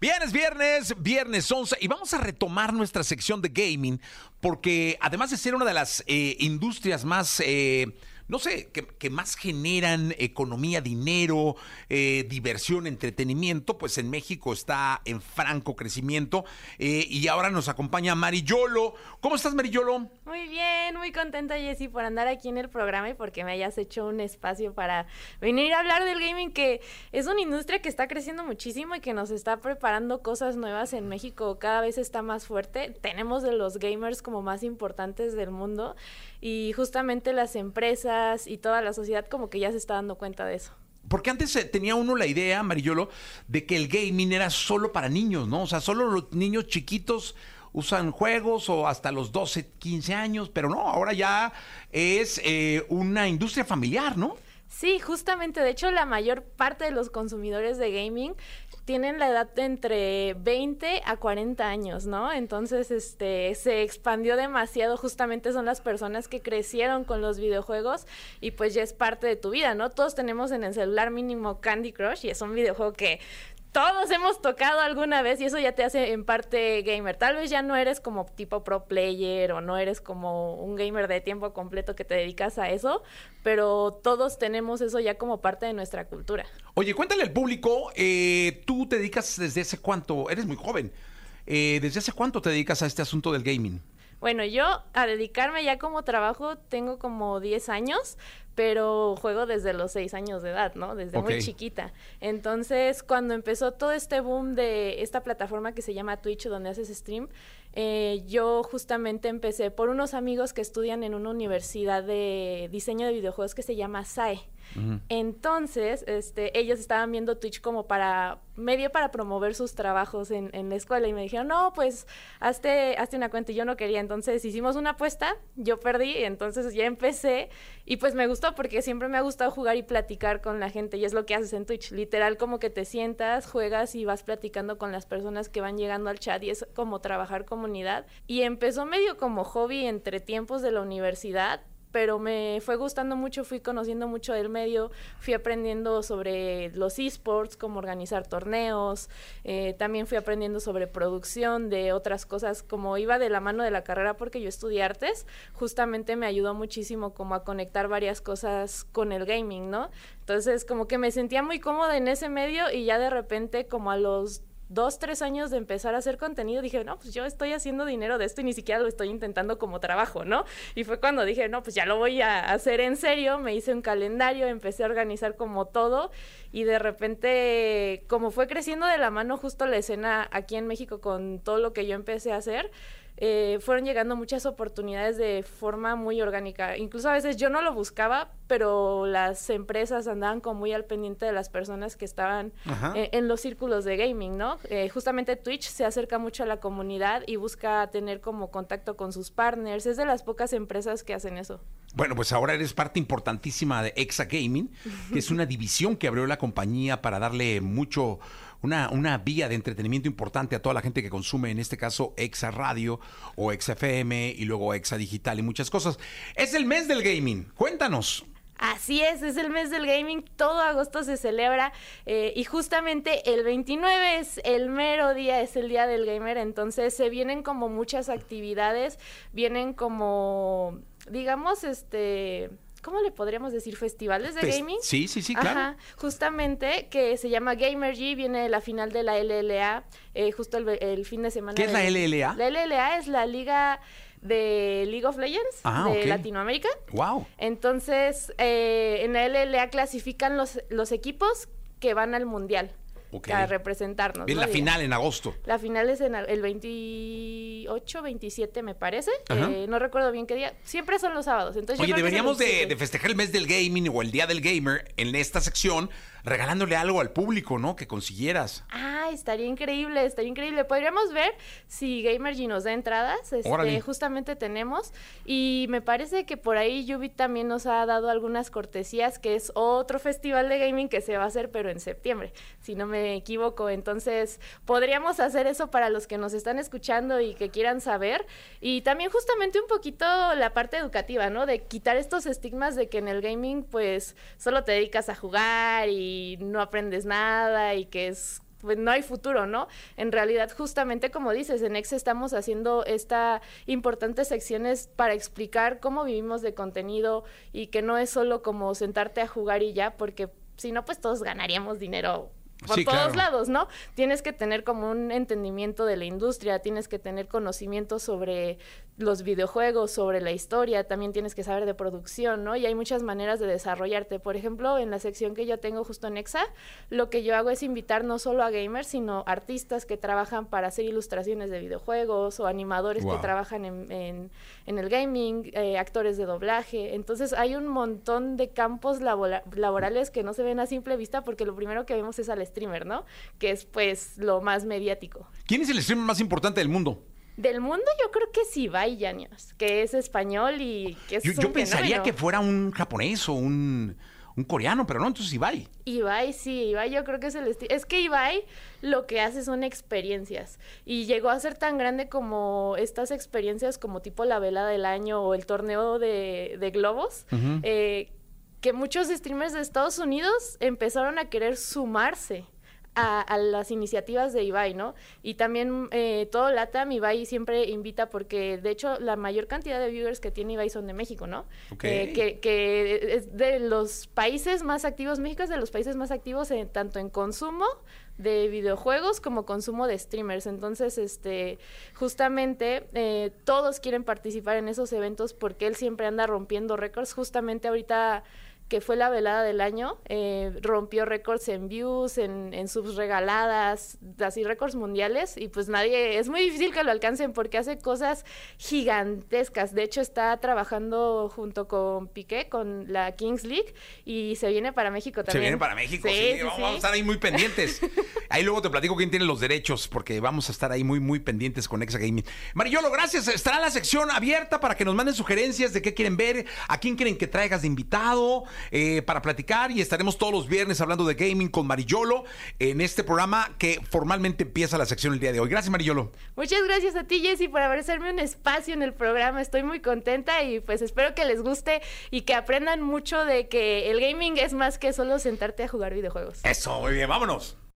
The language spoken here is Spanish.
Viernes, viernes, viernes 11 y vamos a retomar nuestra sección de gaming porque además de ser una de las eh, industrias más... Eh, no sé, que, más generan economía, dinero, eh, diversión, entretenimiento, pues en México está en franco crecimiento. Eh, y ahora nos acompaña Mariyolo. ¿Cómo estás, Mariyolo? Muy bien, muy contenta, Jessy, por andar aquí en el programa y porque me hayas hecho un espacio para venir a hablar del gaming, que es una industria que está creciendo muchísimo y que nos está preparando cosas nuevas en México. Cada vez está más fuerte. Tenemos de los gamers como más importantes del mundo y justamente las empresas y toda la sociedad como que ya se está dando cuenta de eso. Porque antes eh, tenía uno la idea, Marillolo, de que el gaming era solo para niños, ¿no? O sea, solo los niños chiquitos usan juegos o hasta los 12, 15 años, pero no, ahora ya es eh, una industria familiar, ¿no? Sí, justamente, de hecho la mayor parte de los consumidores de gaming tienen la edad de entre 20 a 40 años, ¿no? Entonces, este, se expandió demasiado, justamente son las personas que crecieron con los videojuegos y pues ya es parte de tu vida, ¿no? Todos tenemos en el celular mínimo Candy Crush y es un videojuego que todos hemos tocado alguna vez y eso ya te hace en parte gamer. Tal vez ya no eres como tipo pro player o no eres como un gamer de tiempo completo que te dedicas a eso, pero todos tenemos eso ya como parte de nuestra cultura. Oye, cuéntale al público, eh, tú te dedicas desde hace cuánto, eres muy joven, eh, ¿desde hace cuánto te dedicas a este asunto del gaming? Bueno, yo a dedicarme ya como trabajo tengo como 10 años, pero juego desde los 6 años de edad, ¿no? Desde muy chiquita. Entonces, cuando empezó todo este boom de esta plataforma que se llama Twitch, donde haces stream, eh, yo justamente empecé por unos amigos que estudian en una universidad de diseño de videojuegos que se llama SAE. Entonces, este, ellos estaban viendo Twitch como para medio para promover sus trabajos en, en, la escuela y me dijeron, no, pues hazte, hazte una cuenta y yo no quería. Entonces hicimos una apuesta, yo perdí, y entonces ya empecé y pues me gustó porque siempre me ha gustado jugar y platicar con la gente y es lo que haces en Twitch, literal como que te sientas, juegas y vas platicando con las personas que van llegando al chat y es como trabajar comunidad. Y empezó medio como hobby entre tiempos de la universidad, pero me fue gustando mucho, fui conociendo mucho del medio, fui aprendiendo sobre los esports, cómo organizar torneos, eh, también fui aprendiendo sobre producción de otras cosas, como iba de la mano de la carrera porque yo estudié artes, justamente me ayudó muchísimo como a conectar varias cosas con el gaming, ¿no? Entonces como que me sentía muy cómoda en ese medio y ya de repente como a los dos, tres años de empezar a hacer contenido, dije, no, pues yo estoy haciendo dinero de esto y ni siquiera lo estoy intentando como trabajo, ¿no? Y fue cuando dije, no, pues ya lo voy a hacer en serio, me hice un calendario, empecé a organizar como todo y de repente, como fue creciendo de la mano justo la escena aquí en México con todo lo que yo empecé a hacer, eh, fueron llegando muchas oportunidades de forma muy orgánica. Incluso a veces yo no lo buscaba, pero las empresas andaban como muy al pendiente de las personas que estaban eh, en los círculos de gaming, ¿no? Eh, justamente Twitch se acerca mucho a la comunidad y busca tener como contacto con sus partners. Es de las pocas empresas que hacen eso. Bueno, pues ahora eres parte importantísima de Exa Gaming, que es una división que abrió la compañía para darle mucho una, una vía de entretenimiento importante a toda la gente que consume, en este caso, Exa Radio o Exa FM y luego Exa Digital y muchas cosas. Es el mes del gaming. Cuéntanos. Así es, es el mes del gaming, todo agosto se celebra eh, y justamente el 29 es el mero día, es el día del gamer, entonces se vienen como muchas actividades, vienen como, digamos, este ¿cómo le podríamos decir? Festivales de gaming. Sí, sí, sí, claro. Ajá, justamente, que se llama Gamer G, viene la final de la LLA, eh, justo el, fin de semana. ¿Qué es la LLA? La LLA es la liga de League of Legends ah, de Latinoamérica. Wow. Entonces, eh, en la LLA clasifican los, los equipos que van al mundial a representarnos. Bien, la final en agosto. La final es en el 28, 27 me parece. Eh, no recuerdo bien qué día. Siempre son los sábados. Entonces Oye, deberíamos de, de, festejar el mes del gaming o el día del gamer en esta sección regalándole algo al público, ¿no? Que consiguieras. Ah, estaría increíble, estaría increíble. Podríamos ver si Gamergy nos da entradas. Este, justamente tenemos. Y me parece que por ahí Yubi también nos ha dado algunas cortesías, que es otro festival de gaming que se va a hacer, pero en septiembre, si no me equivoco. Entonces, podríamos hacer eso para los que nos están escuchando y que quieran saber. Y también justamente un poquito la parte educativa, ¿no? De quitar estos estigmas de que en el gaming, pues, solo te dedicas a jugar y no aprendes nada y que es pues no hay futuro, ¿no? En realidad, justamente como dices, en Ex estamos haciendo esta importantes secciones para explicar cómo vivimos de contenido y que no es solo como sentarte a jugar y ya, porque si no, pues todos ganaríamos dinero por todos lados, ¿no? Tienes que tener como un entendimiento de la industria, tienes que tener conocimiento sobre los videojuegos, sobre la historia, también tienes que saber de producción, ¿no? Y hay muchas maneras de desarrollarte. Por ejemplo, en la sección que yo tengo justo en EXA, lo que yo hago es invitar no solo a gamers, sino artistas que trabajan para hacer ilustraciones de videojuegos o animadores que trabajan en, en, el gaming, eh, actores de doblaje. Entonces hay un montón de campos laborales que no se ven a simple vista porque lo primero que vemos es al streamer, ¿no? Que es pues lo más mediático. ¿Quién es el streamer más importante del mundo? Del mundo yo creo que sí Ibai Llanos, que es español y que es Yo, yo pensaría que fuera un japonés o un, coreano, pero no, entonces Ibai. Ibai, sí, Ibai yo creo que es el estilo. Es que Ibai lo que hace son experiencias y llegó a ser tan grande como estas experiencias como tipo la velada del año o el torneo de, globos, eh, que muchos streamers de Estados Unidos empezaron a querer sumarse a, las iniciativas de Ibai, ¿no? Y también eh, todo LATAM, Ibai siempre invita porque, de hecho, la mayor cantidad de viewers que tiene Ibai son de México, ¿no? Eh, que, que, es de los países más activos, México es de los países más activos en, tanto en consumo de videojuegos como consumo de streamers. Entonces, este, justamente eh, todos quieren participar en esos eventos porque él siempre anda rompiendo récords. Justamente ahorita que fue la velada del año, eh, rompió récords en views, en, en subs regaladas, así récords mundiales, y pues nadie, es muy difícil que lo alcancen porque hace cosas gigantescas. De hecho, está trabajando junto con Piqué, con la Kings League, y se viene para México también. Se viene para México, sí, vamos, a estar ahí muy pendientes. ahí luego te platico quién tiene los derechos, porque vamos a estar ahí muy, muy pendientes con Exa Gaming. Mariolo, gracias. Estará la sección abierta para que nos manden sugerencias de qué quieren ver, a quién quieren que traigas de invitado. Eh, para platicar y estaremos todos los viernes hablando de gaming con Marillolo en este programa que formalmente empieza la sección el día de hoy. Gracias, Marillolo. Muchas gracias a ti, Jessy, por hacerme un espacio en el programa. Estoy muy contenta y pues espero que les guste y que aprendan mucho de que el gaming es más que solo sentarte a jugar videojuegos. Eso, muy bien, vámonos.